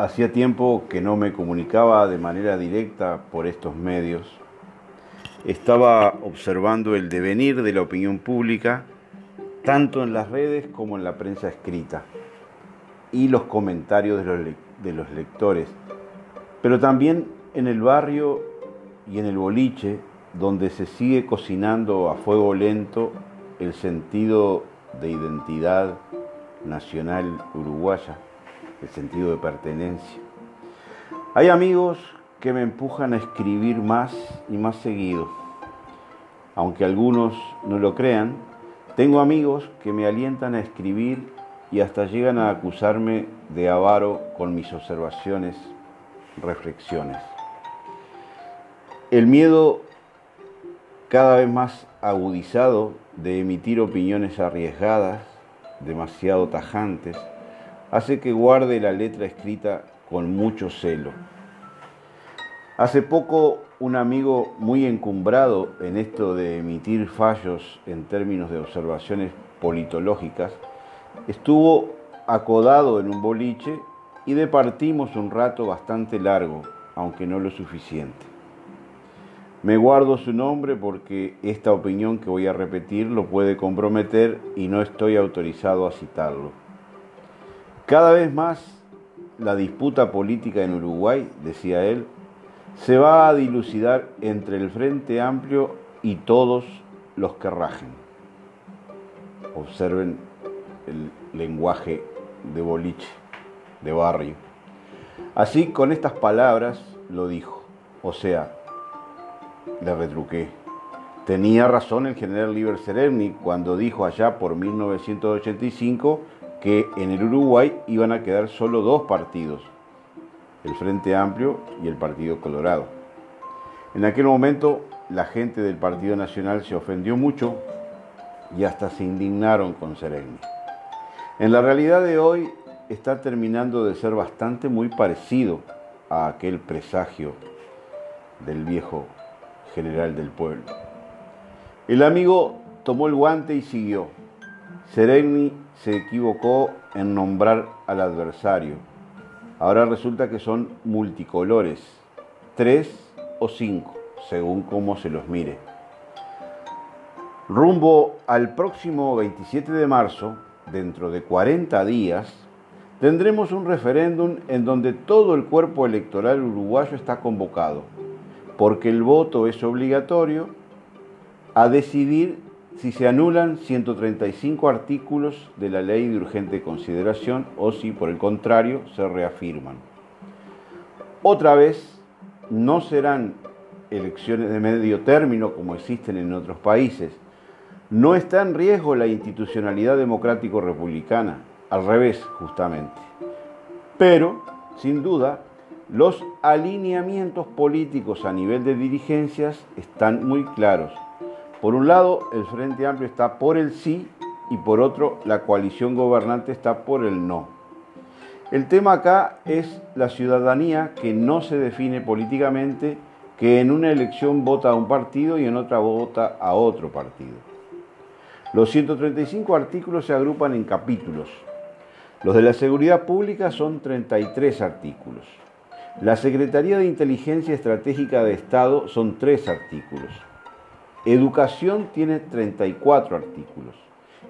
Hacía tiempo que no me comunicaba de manera directa por estos medios. Estaba observando el devenir de la opinión pública, tanto en las redes como en la prensa escrita, y los comentarios de los, lectores, pero también en el barrio y en el boliche, donde se sigue cocinando a fuego lento el sentido de identidad nacional uruguaya el sentido de pertenencia. Hay amigos que me empujan a escribir más y más seguido. Aunque algunos no lo crean, tengo amigos que me alientan a escribir y hasta llegan a acusarme de avaro con mis observaciones, reflexiones. El miedo cada vez más agudizado de emitir opiniones arriesgadas, demasiado tajantes, hace que guarde la letra escrita con mucho celo. Hace poco un amigo muy encumbrado en esto de emitir fallos en términos de observaciones politológicas, estuvo acodado en un boliche y departimos un rato bastante largo, aunque no lo suficiente. Me guardo su nombre porque esta opinión que voy a repetir lo puede comprometer y no estoy autorizado a citarlo. Cada vez más la disputa política en Uruguay, decía él, se va a dilucidar entre el Frente Amplio y todos los que rajen. Observen el lenguaje de boliche, de barrio. Así, con estas palabras, lo dijo. O sea, le retruqué. Tenía razón el general Liber Sereni cuando dijo allá por 1985 que en el Uruguay iban a quedar solo dos partidos, el Frente Amplio y el Partido Colorado. En aquel momento la gente del Partido Nacional se ofendió mucho y hasta se indignaron con Sereni. En la realidad de hoy está terminando de ser bastante muy parecido a aquel presagio del viejo general del pueblo. El amigo tomó el guante y siguió. Sereni se equivocó en nombrar al adversario. Ahora resulta que son multicolores, tres o cinco, según cómo se los mire. Rumbo al próximo 27 de marzo, dentro de 40 días, tendremos un referéndum en donde todo el cuerpo electoral uruguayo está convocado, porque el voto es obligatorio, a decidir si se anulan 135 artículos de la ley de urgente consideración o si por el contrario se reafirman. Otra vez, no serán elecciones de medio término como existen en otros países. No está en riesgo la institucionalidad democrático-republicana, al revés justamente. Pero, sin duda, los alineamientos políticos a nivel de dirigencias están muy claros por un lado, el Frente Amplio está por el sí y por otro, la coalición gobernante está por el no. El tema acá es la ciudadanía que no se define políticamente, que en una elección vota a un partido y en otra vota a otro partido. Los 135 artículos se agrupan en capítulos. Los de la seguridad pública son 33 artículos. La Secretaría de Inteligencia Estratégica de Estado son 3 artículos. Educación tiene 34 artículos.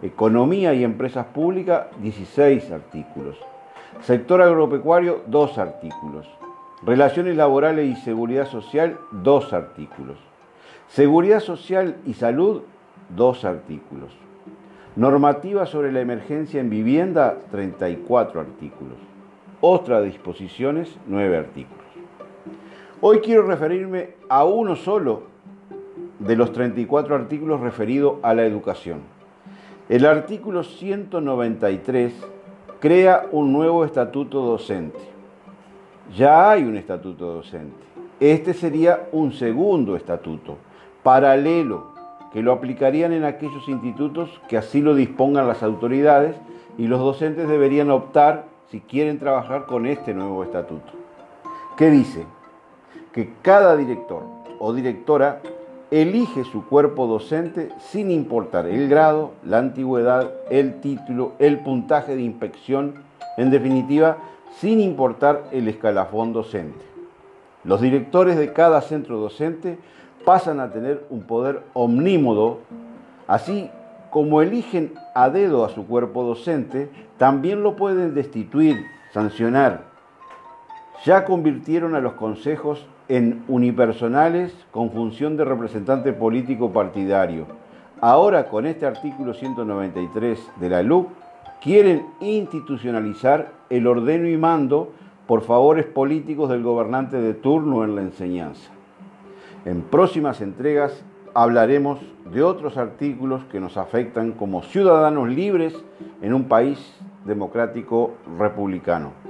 Economía y empresas públicas, 16 artículos. Sector agropecuario, 2 artículos. Relaciones laborales y seguridad social, 2 artículos. Seguridad social y salud, 2 artículos. Normativa sobre la emergencia en vivienda, 34 artículos. Otras disposiciones, 9 artículos. Hoy quiero referirme a uno solo de los 34 artículos referidos a la educación. El artículo 193 crea un nuevo estatuto docente. Ya hay un estatuto docente. Este sería un segundo estatuto, paralelo, que lo aplicarían en aquellos institutos que así lo dispongan las autoridades y los docentes deberían optar si quieren trabajar con este nuevo estatuto. ¿Qué dice? Que cada director o directora elige su cuerpo docente sin importar el grado, la antigüedad, el título, el puntaje de inspección, en definitiva, sin importar el escalafón docente. Los directores de cada centro docente pasan a tener un poder omnímodo, así como eligen a dedo a su cuerpo docente, también lo pueden destituir, sancionar. Ya convirtieron a los consejos en unipersonales con función de representante político partidario. Ahora con este artículo 193 de la LUC quieren institucionalizar el ordeno y mando por favores políticos del gobernante de turno en la enseñanza. En próximas entregas hablaremos de otros artículos que nos afectan como ciudadanos libres en un país democrático republicano.